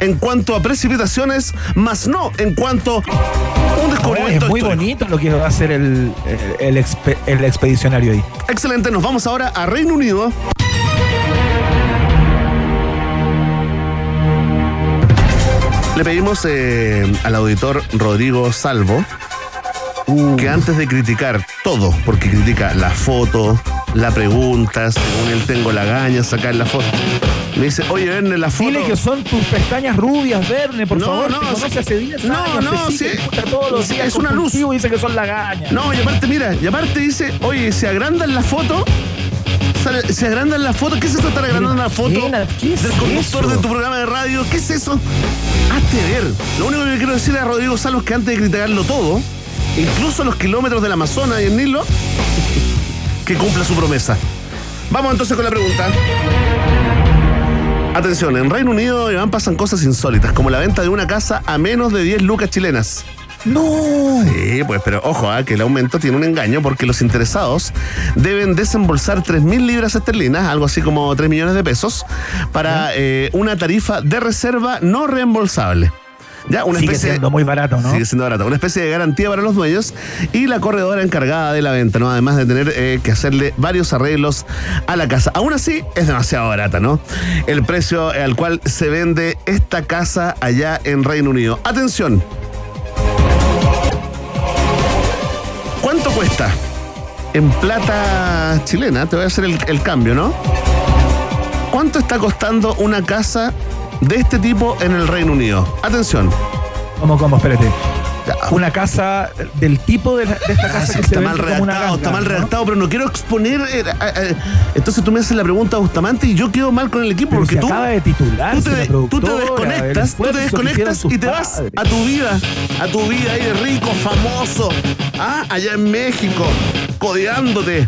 en cuanto a precipitaciones, más no en cuanto a un descubrimiento. es muy histórico. bonito lo que va a hacer el, el, el expe- el expedicionario ahí. Excelente, nos vamos ahora a Reino Unido. Le pedimos eh, al auditor Rodrigo Salvo que antes de criticar todo, porque critica la foto, la pregunta, según él tengo la gaña, sacar la foto. Me dice, oye, Verne, la foto. Dile que son tus pestañas rubias, Verne, por No, favor. no, te conoce sí. hace 10 No, años. no, sigue, sí. todos los Sí, días es una luz. y dice que son lagañas. No, y aparte, mira, y aparte dice, oye, se agrandan la foto. Se agrandan la foto. ¿Qué es eso de estar agrandando una foto Llena, ¿qué es del conductor eso? de tu programa de radio? ¿Qué es eso? Hazte ver. Lo único que le quiero decir a Rodrigo Salvo es que antes de criticarlo todo, incluso los kilómetros del Amazonas y el Nilo, que cumpla su promesa. Vamos entonces con la pregunta. Atención, en Reino Unido Iván, pasan cosas insólitas, como la venta de una casa a menos de 10 lucas chilenas. No. Sí, pues, pero ojo, ah, que el aumento tiene un engaño porque los interesados deben desembolsar 3.000 libras esterlinas, algo así como 3 millones de pesos, para eh, una tarifa de reserva no reembolsable. Ya, una Sigue especie siendo muy barato, ¿no? Sigue siendo barato. Una especie de garantía para los dueños y la corredora encargada de la venta, ¿no? Además de tener eh, que hacerle varios arreglos a la casa. Aún así, es demasiado barata, ¿no? El precio al cual se vende esta casa allá en Reino Unido. Atención. ¿Cuánto cuesta? En plata chilena, te voy a hacer el, el cambio, ¿no? ¿Cuánto está costando una casa de este tipo en el Reino Unido? Atención. ¿Cómo, cómo? Espérate. Una casa del tipo de, la- de esta Ah, casa sí, que se está vende mal como una redactado, está mal redactado, pero no quiero exponer. eh, eh, eh, entonces tú me haces la pregunta a Bustamante y yo quedo mal con el equipo Pero porque si tú, acaba de tú, titularse te, la tú te desconectas, tú te desconectas y te vas padres. a tu vida, a tu vida ahí de rico, famoso, ah, allá en México, codeándote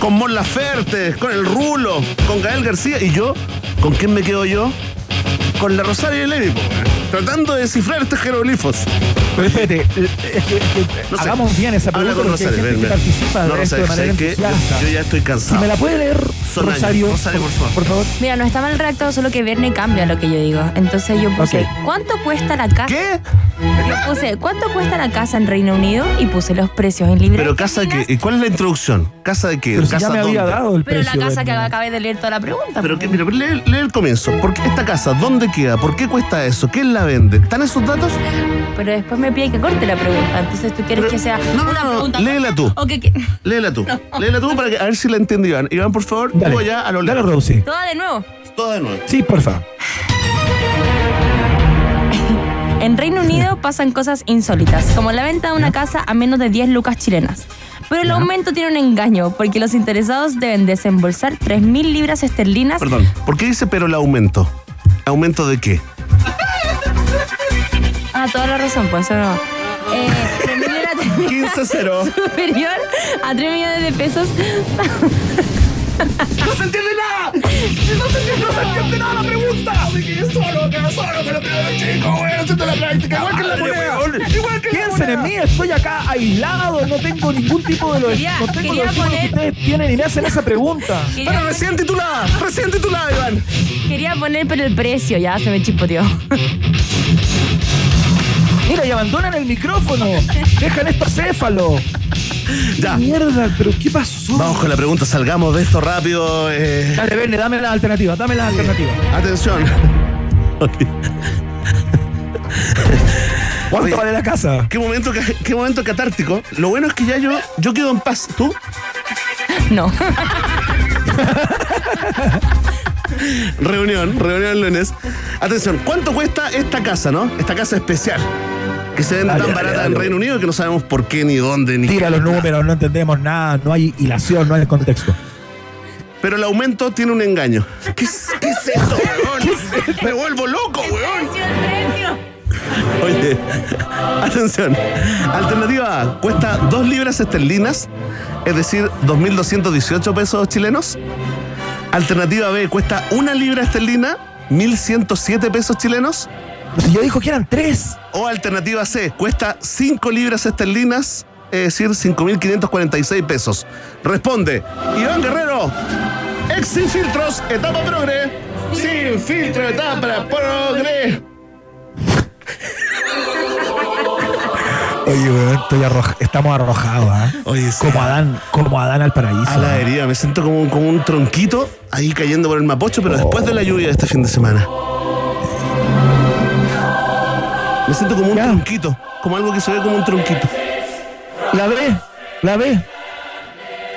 con Mon Laferte, con el Rulo, con Gael García y yo, ¿con quién me quedo yo? Con la Rosario y Levi, po, weón. tratando de descifrar estos jeroglifos. Pero espérate, es que- es que No sé. hagamos bien esa Habla pregunta con porque hay Rosario, que participa No, de esto de Rosario, manera ¿sabes qué? Yo, yo ya estoy Si cansado. me la puede leer, Años. Rosario, Rosario, por favor. por favor. Mira, no está mal redactado, solo que Verne cambia lo que yo digo. Entonces yo puse, Ok. ¿cuánto cuesta la casa? ¿Qué? Yo puse, ¿cuánto cuesta la casa en Reino Unido? Y puse los precios en libras. Pero casa de qué? ¿Y cuál es la introducción? ¿Casa de qué? Pero si ¿Casa ya me había dado el Pero la precio. casa que acabé de leer toda la pregunta. Pero que, mira, lee, lee el comienzo. ¿Por qué esta casa? ¿Dónde queda? ¿Por qué cuesta eso? ¿Quién la vende? ¿Están esos datos? Pero después me pide que corte la pregunta. Entonces tú quieres Pero- que sea no, no, una no, pregunta. léela tú. ¿O que, que- Léela tú. Léela tú para que, a ver si la entiende Iván. Iván, por favor, Dale, tú allá a lo dale. Rosy. Toda de nuevo. Todo de nuevo. Sí, porfa. En Reino Unido pasan cosas insólitas, como la venta de una casa a menos de 10 lucas chilenas. Pero el aumento tiene un engaño, porque los interesados deben desembolsar 3.000 libras esterlinas. Perdón, ¿por qué dice pero el aumento? ¿Aumento de qué? Ah, toda la razón, pues eso no. Eh, 3.000 libras 15-0. superior a 3 millones de pesos. ¡No se entiende nada! ¡No se entiende, no se entiende nada la pregunta! Me quedé solo, quedé solo primeros chicos, güey, haciendo la práctica. Igual que la moneda. Igual que Piensen en mí, estoy acá aislado, no tengo ningún tipo de los, Quería- no tengo los estímulos que poner- ustedes tienen y me hacen esa pregunta. Quería, Pero recién titulada, recién titulada, Iván. quería poner pero el precio, ya se me chispoteó. Mira, y abandonan el micrófono. Dejan esto acéfalo. Ya, Mierda, pero ¿qué pasó? vamos con la pregunta, salgamos de esto rápido. eh. Dale, Verne, dame las alternativas, dame las alternativas. Atención. ¿Cuánto Oye. vale la casa? ¿Qué momento, qué momento catártico. Lo bueno es que ya yo, yo quedo en paz. ¿Tú? No. Reunión, reunión el lunes. Atención, ¿cuánto cuesta esta casa, no? Esta casa especial. Que se Dale, tan dale, barata dale. en Reino Unido que no sabemos por qué, ni dónde, ni Tira los números, no entendemos nada, no hay hilación, no hay contexto. Pero el aumento tiene un engaño. ¿Qué es, qué es eso, weón? Me vuelvo loco, weón. Oye, atención. Alternativa A, cuesta 2 libras esterlinas, es decir, 2.218 pesos chilenos. Alternativa B, cuesta 1 libra esterlina, 1.107 pesos chilenos. Si yo dijo que eran tres. O alternativa C, cuesta 5 libras esterlinas, es decir, 5.546 pesos. Responde, Iván Guerrero, ex sin filtros, etapa progre. Sin filtro, etapa, progre. Oye, weón, estoy arroj- estamos arrojados, ¿ah? Oye, sí. Como Adán, como Adán al paraíso. A la ¿ah? herida, me siento como un tronquito ahí cayendo por el mapocho, pero después de la lluvia de este fin de semana. Me siento como un Ya. tronquito, como algo que se ve como un tronquito. La ve, la ve.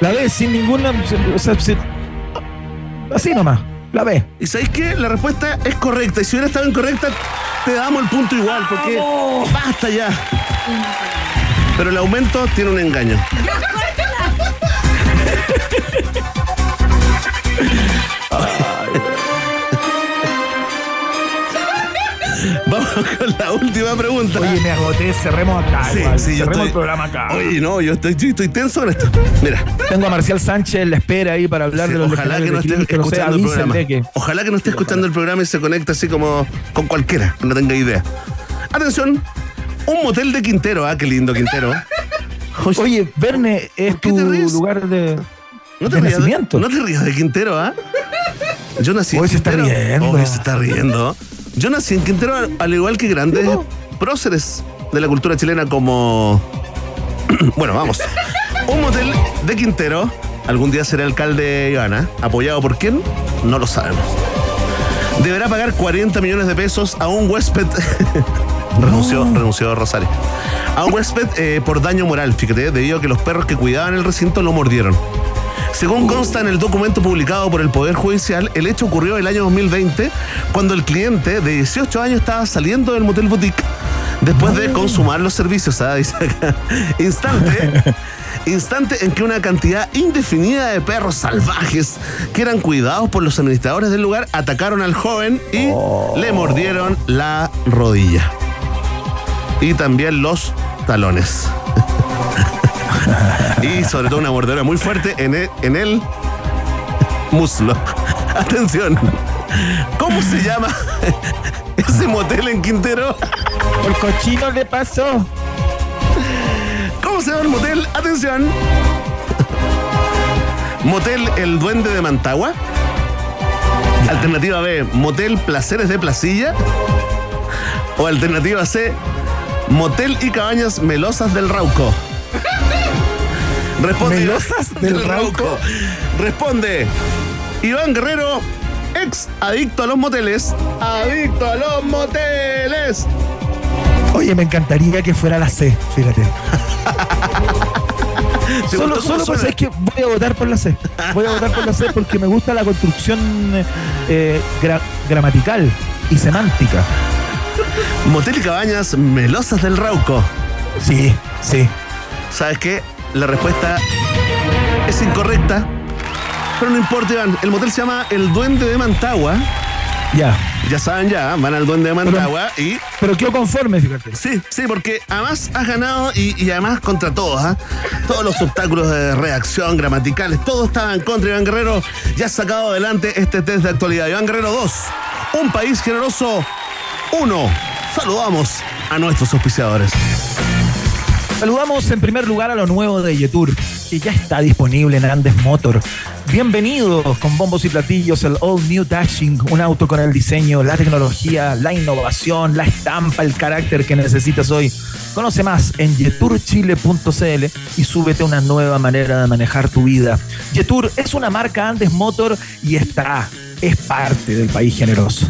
La ve sin ninguna. O sea, sin- así nomás. La ve. ¿Y sabéis qué? La respuesta es correcta. Y si hubiera estado incorrecta, te damos el punto igual, porque basta ya. Pero el aumento tiene un engaño. con la última pregunta. Oye, me agoté, cerremos acá. Sí, igual. sí, yo cerremos estoy- el programa acá. Oye, no, yo estoy, yo estoy tenso con esto. Mira, Tengo a Marcial Sánchez en la espera ahí para hablar sí, de los ojalá que no esté escuchando el programa. que- Ojalá que no esté escuchando el programa y se conecte así como con cualquiera, que no tenga idea. Atención, un motel de Quintero, ah, qué lindo Quintero. Oye, Oye, Verne es ¿Por qué te tu lugar de, no te de rías de, nacimiento. no te rías de Quintero, ¿ah? Yo nací en Hoy se está riendo. Hoy se está riendo. Yo nací en Quintero al- al igual que grandes próceres de la cultura chilena como... bueno, vamos. Un motel de Quintero algún día será alcalde Ivana. ¿Apoyado por quién? No lo sabemos. Deberá pagar 40 millones de pesos a un huésped... renunció, renunció Rosario. A un huésped eh, por daño moral, fíjate, debido a que los perros que cuidaban el recinto lo mordieron. Según consta en el documento publicado por el Poder Judicial, el hecho ocurrió el año 2020, cuando el cliente de 18 años estaba saliendo del motel boutique después de consumar los servicios. ¿ah? Instante, instante en que una cantidad indefinida de perros salvajes que eran cuidados por los administradores del lugar atacaron al joven y le mordieron la rodilla. Y también los talones. y sobre todo una mordedura muy fuerte en el, en el muslo. Atención. ¿Cómo se llama ese motel en Quintero? El cochino le pasó. ¿Cómo se llama el motel? Atención. Motel El Duende de Mantagua. Alternativa B, Motel Placeres de Placilla. O alternativa C, Motel y Cabañas Melosas del Rauco. Responde. ¿Melosas del Rauco? Responde. Iván Guerrero, ex adicto a los moteles. Adicto a los moteles. Oye, me encantaría que fuera la C, fíjate. ¿Te Solo, solo por suena? es que voy a votar por la C. Voy a votar por la C porque me gusta la construcción eh, gra- gramatical y semántica. Motel y Cabañas Melosas del Rauco. Sí, sí. ¿Sabes qué? La respuesta es incorrecta. Pero no importa, Iván. El motel se llama El Duende de Mantagua. Ya. Ya saben, ya, van al Duende de Mantagua y. Pero quedo conforme, fíjate. Sí, sí, porque además has ganado y, y además contra todos, ¿ah? Todos los obstáculos de reacción, gramaticales, todo estaba en contra. Iván Guerrero ya has sacado adelante este test de actualidad. Iván Guerrero 2, un país generoso 1. Saludamos a nuestros auspiciadores. Saludamos en primer lugar a lo nuevo de Yetur, que ya está disponible en Andes Motor. Bienvenidos con bombos y platillos el All New Dashing, un auto con el diseño, la tecnología, la innovación, la estampa, el carácter que necesitas hoy. Conoce más en yeturchile.cl y súbete a una nueva manera de manejar tu vida. Yetur es una marca Andes Motor y está, es parte del país generoso.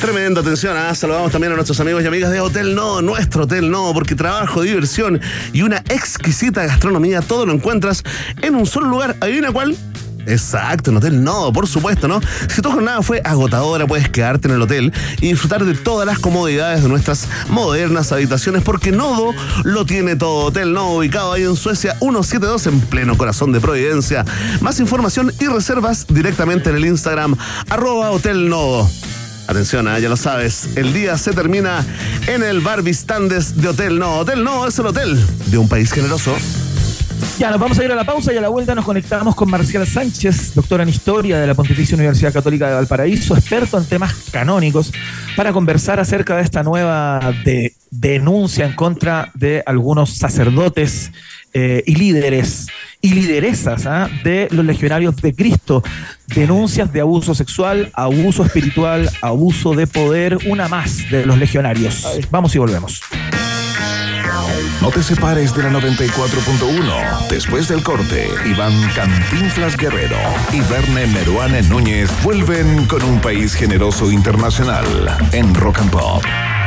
Tremenda atención, ¿ah? saludamos también a nuestros amigos y amigas de Hotel No, nuestro Hotel No, porque trabajo, diversión y una exquisita gastronomía, todo lo encuentras en un solo lugar. ¿Adivina cuál? Exacto, en Hotel No, por supuesto, ¿no? Si tu jornada fue agotadora, puedes quedarte en el hotel y disfrutar de todas las comodidades de nuestras modernas habitaciones, porque Nodo lo tiene todo. Hotel No, ubicado ahí en Suecia 172, en pleno corazón de Providencia. Más información y reservas directamente en el Instagram, arroba Hotel. Atención, ah, ya lo sabes, el día se termina en el bar Vistandes de Hotel No. Hotel No es el hotel de un país generoso. Ya, nos vamos a ir a la pausa y a la vuelta nos conectamos con Marcial Sánchez, doctora en Historia de la Pontificia Universidad Católica de Valparaíso, experto en temas canónicos, para conversar acerca de esta nueva de- denuncia en contra de algunos sacerdotes eh, y líderes y lideresas ¿ah? de los legionarios de Cristo. Denuncias de abuso sexual, abuso espiritual, abuso de poder, una más de los legionarios. Vamos y volvemos. No te separes de la 94.1. Después del corte, Iván Cantinflas Guerrero y Verne Meruane Núñez vuelven con un país generoso internacional en Rock and Pop.